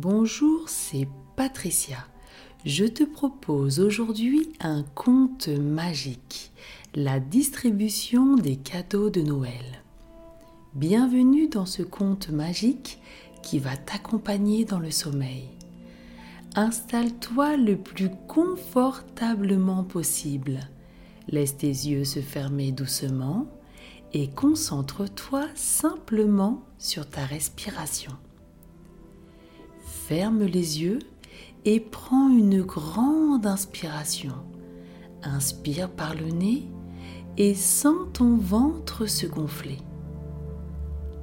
Bonjour, c'est Patricia. Je te propose aujourd'hui un conte magique, la distribution des cadeaux de Noël. Bienvenue dans ce conte magique qui va t'accompagner dans le sommeil. Installe-toi le plus confortablement possible. Laisse tes yeux se fermer doucement et concentre-toi simplement sur ta respiration. Ferme les yeux et prends une grande inspiration. Inspire par le nez et sens ton ventre se gonfler.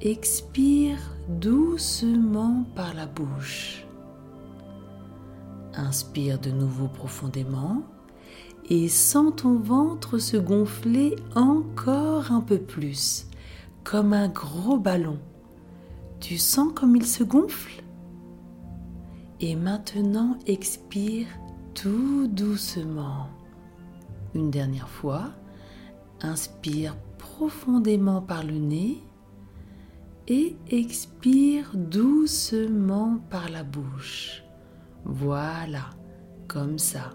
Expire doucement par la bouche. Inspire de nouveau profondément et sens ton ventre se gonfler encore un peu plus, comme un gros ballon. Tu sens comme il se gonfle? Et maintenant expire tout doucement. Une dernière fois, inspire profondément par le nez et expire doucement par la bouche. Voilà, comme ça.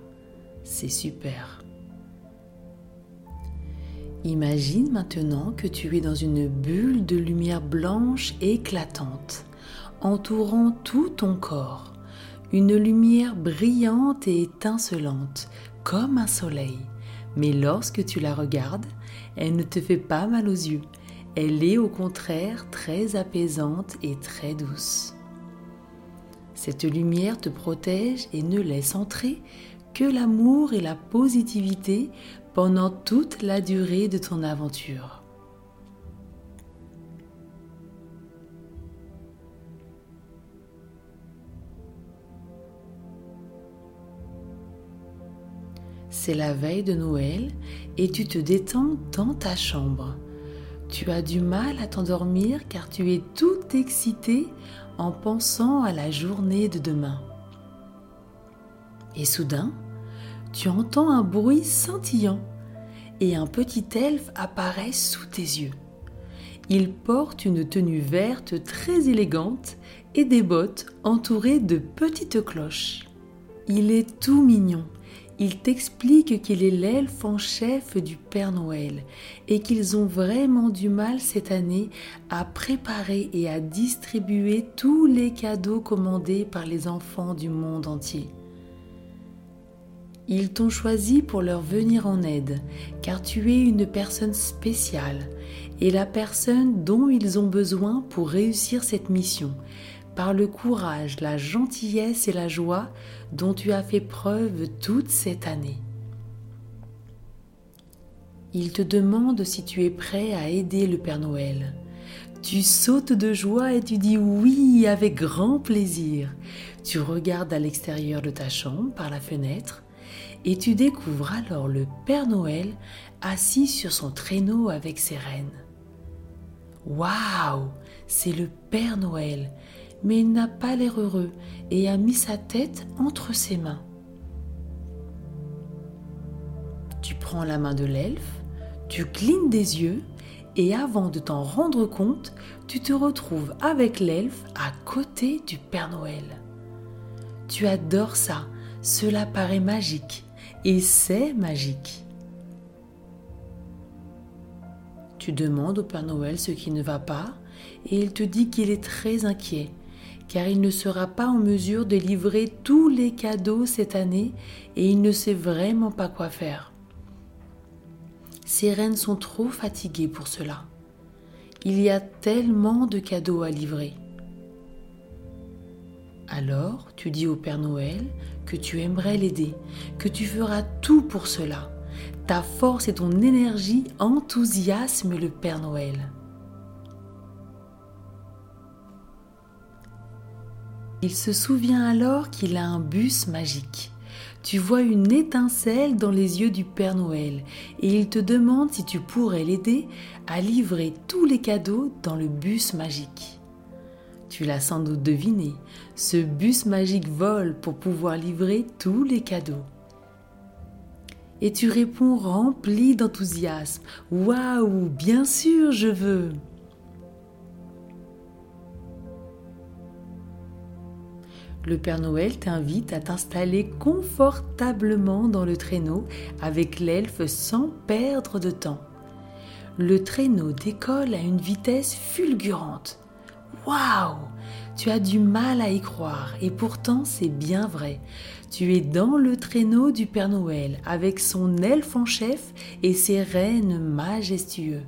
C'est super. Imagine maintenant que tu es dans une bulle de lumière blanche éclatante, entourant tout ton corps. Une lumière brillante et étincelante, comme un soleil. Mais lorsque tu la regardes, elle ne te fait pas mal aux yeux. Elle est au contraire très apaisante et très douce. Cette lumière te protège et ne laisse entrer que l'amour et la positivité pendant toute la durée de ton aventure. C'est la veille de Noël et tu te détends dans ta chambre. Tu as du mal à t'endormir car tu es tout excité en pensant à la journée de demain. Et soudain, tu entends un bruit scintillant et un petit elfe apparaît sous tes yeux. Il porte une tenue verte très élégante et des bottes entourées de petites cloches. Il est tout mignon il t'explique qu'il est l'elfe en chef du Père Noël et qu'ils ont vraiment du mal cette année à préparer et à distribuer tous les cadeaux commandés par les enfants du monde entier. Ils t'ont choisi pour leur venir en aide, car tu es une personne spéciale et la personne dont ils ont besoin pour réussir cette mission, par le courage, la gentillesse et la joie dont tu as fait preuve toute cette année. Il te demande si tu es prêt à aider le Père Noël. Tu sautes de joie et tu dis oui avec grand plaisir. Tu regardes à l'extérieur de ta chambre par la fenêtre et tu découvres alors le Père Noël assis sur son traîneau avec ses reines. Waouh, c'est le Père Noël mais il n'a pas l'air heureux et a mis sa tête entre ses mains. Tu prends la main de l'elfe, tu clignes des yeux et avant de t'en rendre compte, tu te retrouves avec l'elfe à côté du Père Noël. Tu adores ça, cela paraît magique et c'est magique. Tu demandes au Père Noël ce qui ne va pas et il te dit qu'il est très inquiet car il ne sera pas en mesure de livrer tous les cadeaux cette année et il ne sait vraiment pas quoi faire. Ses reines sont trop fatiguées pour cela. Il y a tellement de cadeaux à livrer. Alors tu dis au Père Noël que tu aimerais l'aider, que tu feras tout pour cela. Ta force et ton énergie enthousiasment le Père Noël. Il se souvient alors qu'il a un bus magique. Tu vois une étincelle dans les yeux du Père Noël et il te demande si tu pourrais l'aider à livrer tous les cadeaux dans le bus magique. Tu l'as sans doute deviné, ce bus magique vole pour pouvoir livrer tous les cadeaux. Et tu réponds rempli d'enthousiasme. Waouh, bien sûr, je veux. Le Père Noël t'invite à t'installer confortablement dans le traîneau avec l'elfe sans perdre de temps. Le traîneau décolle à une vitesse fulgurante. Waouh Tu as du mal à y croire et pourtant c'est bien vrai. Tu es dans le traîneau du Père Noël avec son elfe en chef et ses rennes majestueux.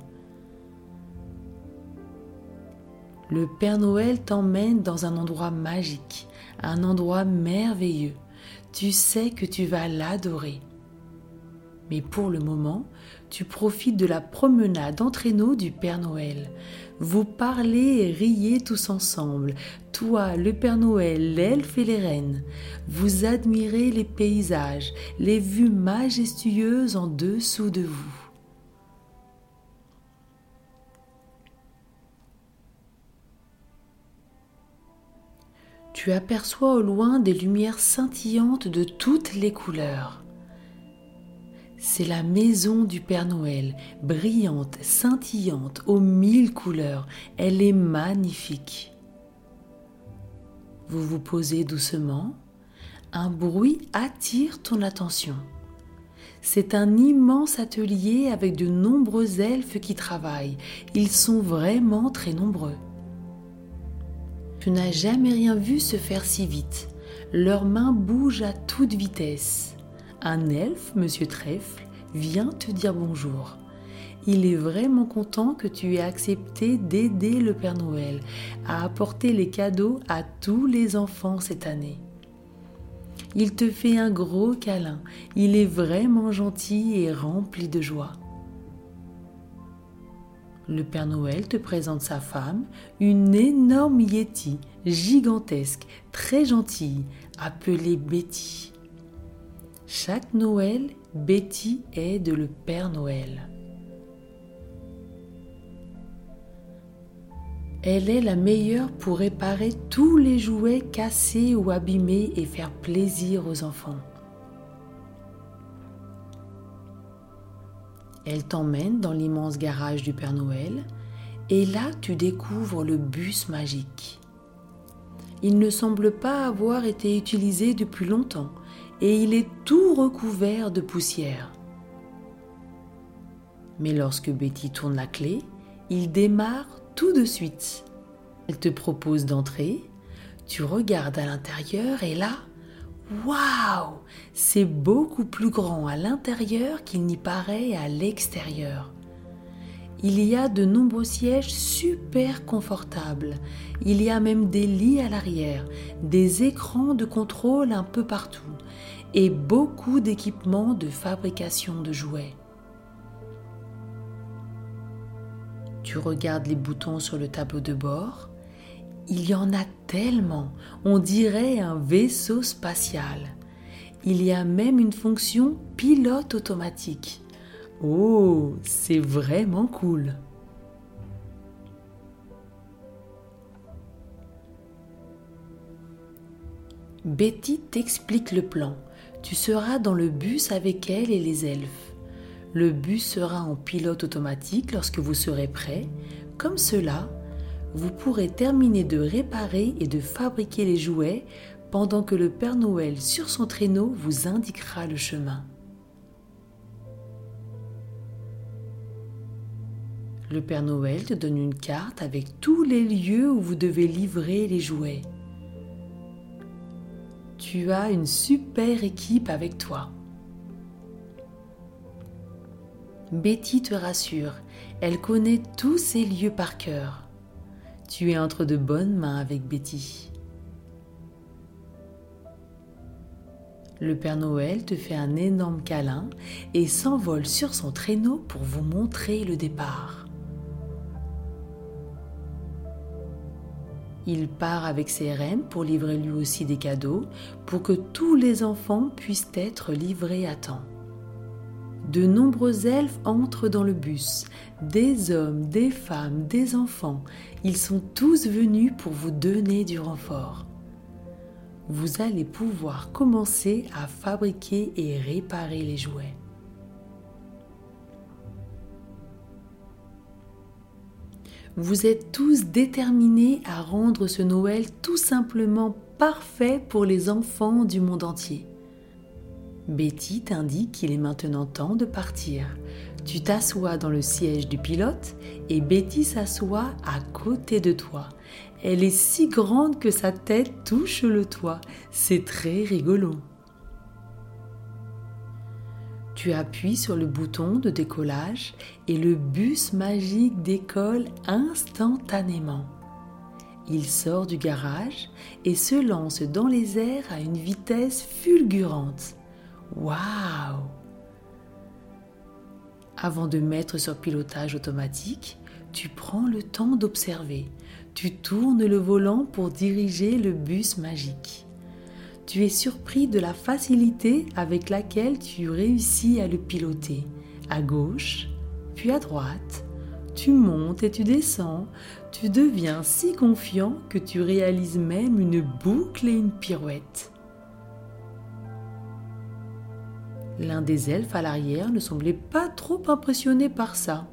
Le Père Noël t'emmène dans un endroit magique, un endroit merveilleux. Tu sais que tu vas l'adorer. Mais pour le moment, tu profites de la promenade en traîneau du Père Noël. Vous parlez et riez tous ensemble, toi, le Père Noël, l'elfe et les reines. Vous admirez les paysages, les vues majestueuses en dessous de vous. Tu aperçois au loin des lumières scintillantes de toutes les couleurs. C'est la maison du Père Noël, brillante, scintillante, aux mille couleurs. Elle est magnifique. Vous vous posez doucement. Un bruit attire ton attention. C'est un immense atelier avec de nombreux elfes qui travaillent. Ils sont vraiment très nombreux. Tu n'as jamais rien vu se faire si vite. Leurs mains bougent à toute vitesse un elfe, Monsieur Trèfle, vient te dire bonjour. Il est vraiment content que tu aies accepté d'aider le Père Noël à apporter les cadeaux à tous les enfants cette année. Il te fait un gros câlin. Il est vraiment gentil et rempli de joie. Le Père Noël te présente sa femme, une énorme Yeti, gigantesque, très gentille, appelée Betty. Chaque Noël, Betty aide le Père Noël. Elle est la meilleure pour réparer tous les jouets cassés ou abîmés et faire plaisir aux enfants. Elle t'emmène dans l'immense garage du Père Noël et là tu découvres le bus magique. Il ne semble pas avoir été utilisé depuis longtemps et il est tout recouvert de poussière. Mais lorsque Betty tourne la clé, il démarre tout de suite. Elle te propose d'entrer, tu regardes à l'intérieur et là, waouh, c'est beaucoup plus grand à l'intérieur qu'il n'y paraît à l'extérieur. Il y a de nombreux sièges super confortables. Il y a même des lits à l'arrière, des écrans de contrôle un peu partout et beaucoup d'équipements de fabrication de jouets. Tu regardes les boutons sur le tableau de bord. Il y en a tellement, on dirait un vaisseau spatial. Il y a même une fonction pilote automatique. Oh, c'est vraiment cool. Betty t'explique le plan. Tu seras dans le bus avec elle et les elfes. Le bus sera en pilote automatique lorsque vous serez prêt. Comme cela, vous pourrez terminer de réparer et de fabriquer les jouets pendant que le Père Noël sur son traîneau vous indiquera le chemin. Le Père Noël te donne une carte avec tous les lieux où vous devez livrer les jouets. Tu as une super équipe avec toi. Betty te rassure, elle connaît tous ces lieux par cœur. Tu es entre de bonnes mains avec Betty. Le Père Noël te fait un énorme câlin et s'envole sur son traîneau pour vous montrer le départ. Il part avec ses reines pour livrer lui aussi des cadeaux, pour que tous les enfants puissent être livrés à temps. De nombreux elfes entrent dans le bus, des hommes, des femmes, des enfants. Ils sont tous venus pour vous donner du renfort. Vous allez pouvoir commencer à fabriquer et réparer les jouets. Vous êtes tous déterminés à rendre ce Noël tout simplement parfait pour les enfants du monde entier. Betty t'indique qu'il est maintenant temps de partir. Tu t'assois dans le siège du pilote et Betty s'assoit à côté de toi. Elle est si grande que sa tête touche le toit. C'est très rigolo. Tu appuies sur le bouton de décollage et le bus magique décolle instantanément. Il sort du garage et se lance dans les airs à une vitesse fulgurante. Waouh Avant de mettre sur pilotage automatique, tu prends le temps d'observer. Tu tournes le volant pour diriger le bus magique. Tu es surpris de la facilité avec laquelle tu réussis à le piloter. À gauche, puis à droite. Tu montes et tu descends. Tu deviens si confiant que tu réalises même une boucle et une pirouette. L'un des elfes à l'arrière ne semblait pas trop impressionné par ça.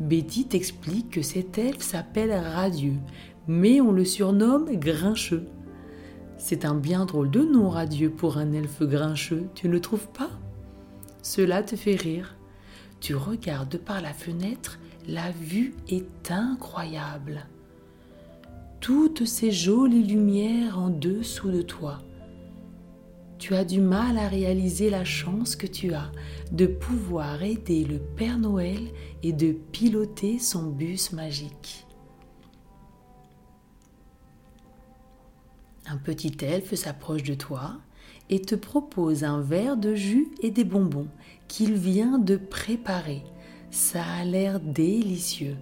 Betty t'explique que cet elfe s'appelle Radieux, mais on le surnomme Grincheux. C'est un bien drôle de nom, Radieux, pour un elfe grincheux, tu ne trouves pas? Cela te fait rire. Tu regardes par la fenêtre, la vue est incroyable. Toutes ces jolies lumières en dessous de toi tu as du mal à réaliser la chance que tu as de pouvoir aider le Père Noël et de piloter son bus magique. Un petit elfe s'approche de toi et te propose un verre de jus et des bonbons qu'il vient de préparer. Ça a l'air délicieux.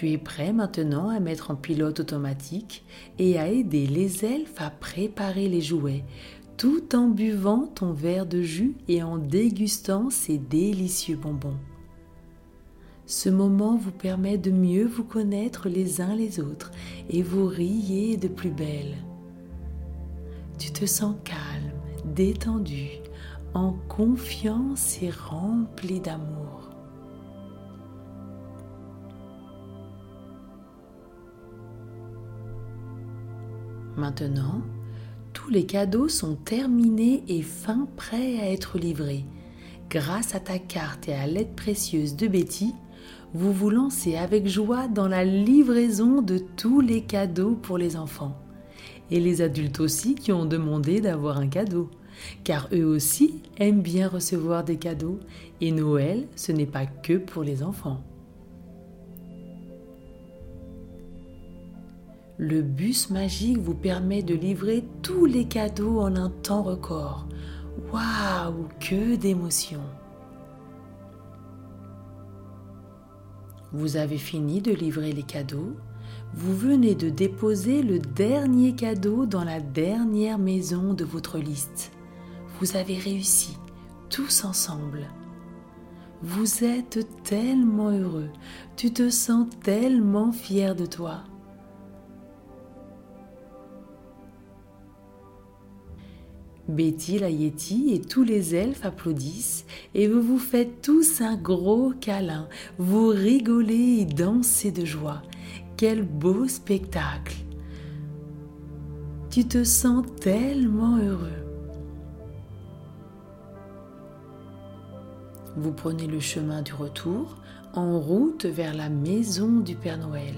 Tu es prêt maintenant à mettre en pilote automatique et à aider les elfes à préparer les jouets, tout en buvant ton verre de jus et en dégustant ces délicieux bonbons. Ce moment vous permet de mieux vous connaître les uns les autres et vous riez de plus belle. Tu te sens calme, détendu, en confiance et rempli d'amour. Maintenant, tous les cadeaux sont terminés et fin prêts à être livrés. Grâce à ta carte et à l'aide précieuse de Betty, vous vous lancez avec joie dans la livraison de tous les cadeaux pour les enfants. Et les adultes aussi qui ont demandé d'avoir un cadeau. Car eux aussi aiment bien recevoir des cadeaux et Noël, ce n'est pas que pour les enfants. Le bus magique vous permet de livrer tous les cadeaux en un temps record. Waouh, que d'émotions Vous avez fini de livrer les cadeaux. Vous venez de déposer le dernier cadeau dans la dernière maison de votre liste. Vous avez réussi, tous ensemble. Vous êtes tellement heureux, tu te sens tellement fier de toi. Betty la Yeti et tous les elfes applaudissent et vous vous faites tous un gros câlin. Vous rigolez et dansez de joie. Quel beau spectacle. Tu te sens tellement heureux. Vous prenez le chemin du retour en route vers la maison du Père Noël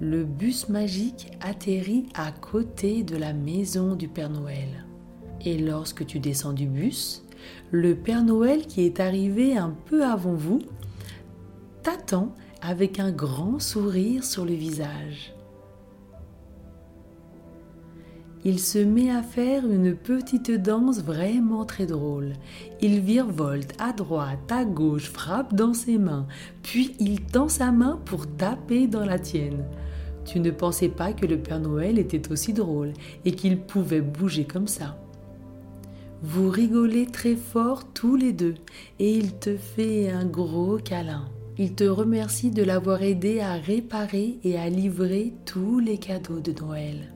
le bus magique atterrit à côté de la maison du Père Noël. Et lorsque tu descends du bus, le Père Noël qui est arrivé un peu avant vous t'attend avec un grand sourire sur le visage. Il se met à faire une petite danse vraiment très drôle. Il virevolte à droite, à gauche, frappe dans ses mains, puis il tend sa main pour taper dans la tienne. Tu ne pensais pas que le Père Noël était aussi drôle et qu'il pouvait bouger comme ça. Vous rigolez très fort tous les deux et il te fait un gros câlin. Il te remercie de l'avoir aidé à réparer et à livrer tous les cadeaux de Noël.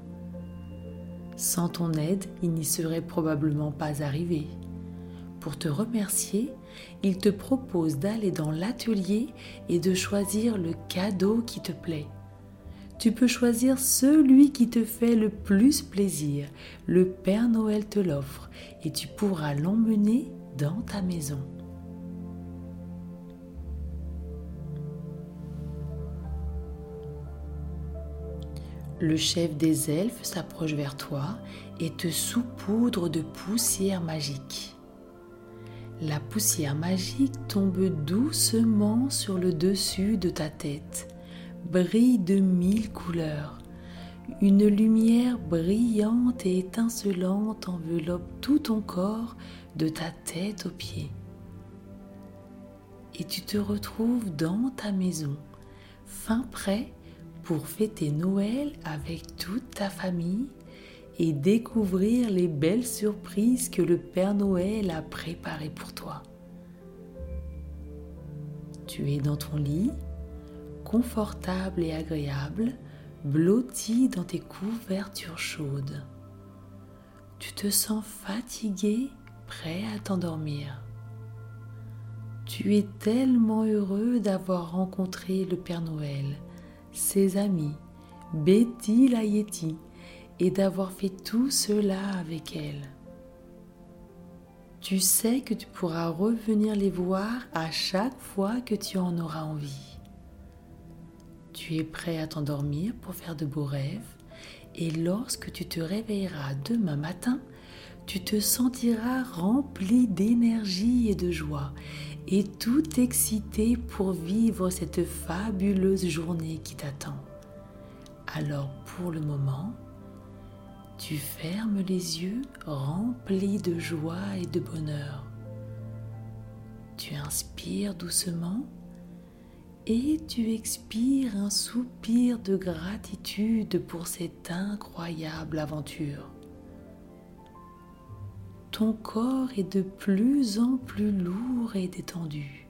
Sans ton aide, il n'y serait probablement pas arrivé. Pour te remercier, il te propose d'aller dans l'atelier et de choisir le cadeau qui te plaît. Tu peux choisir celui qui te fait le plus plaisir. Le Père Noël te l'offre et tu pourras l'emmener dans ta maison. Le chef des elfes s'approche vers toi et te saupoudre de poussière magique. La poussière magique tombe doucement sur le dessus de ta tête, brille de mille couleurs. Une lumière brillante et étincelante enveloppe tout ton corps de ta tête aux pieds. Et tu te retrouves dans ta maison, fin prêt pour fêter Noël avec toute ta famille et découvrir les belles surprises que le Père Noël a préparées pour toi. Tu es dans ton lit, confortable et agréable, blotti dans tes couvertures chaudes. Tu te sens fatigué, prêt à t'endormir. Tu es tellement heureux d'avoir rencontré le Père Noël ses amis, Betty la Yeti, et d'avoir fait tout cela avec elle. Tu sais que tu pourras revenir les voir à chaque fois que tu en auras envie. Tu es prêt à t'endormir pour faire de beaux rêves et lorsque tu te réveilleras demain matin, tu te sentiras rempli d'énergie et de joie et tout excité pour vivre cette fabuleuse journée qui t'attend. Alors pour le moment, tu fermes les yeux remplis de joie et de bonheur. Tu inspires doucement et tu expires un soupir de gratitude pour cette incroyable aventure ton corps est de plus en plus lourd et détendu.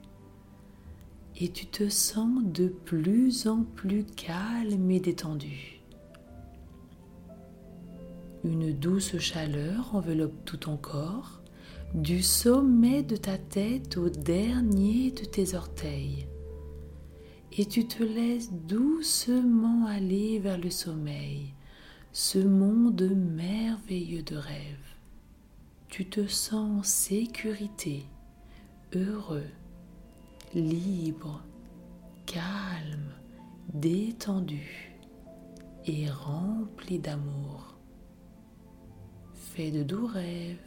Et tu te sens de plus en plus calme et détendu. Une douce chaleur enveloppe tout ton corps, du sommet de ta tête au dernier de tes orteils. Et tu te laisses doucement aller vers le sommeil, ce monde merveilleux de rêve tu te sens en sécurité, heureux, libre, calme, détendu et rempli d'amour. Fais de doux rêves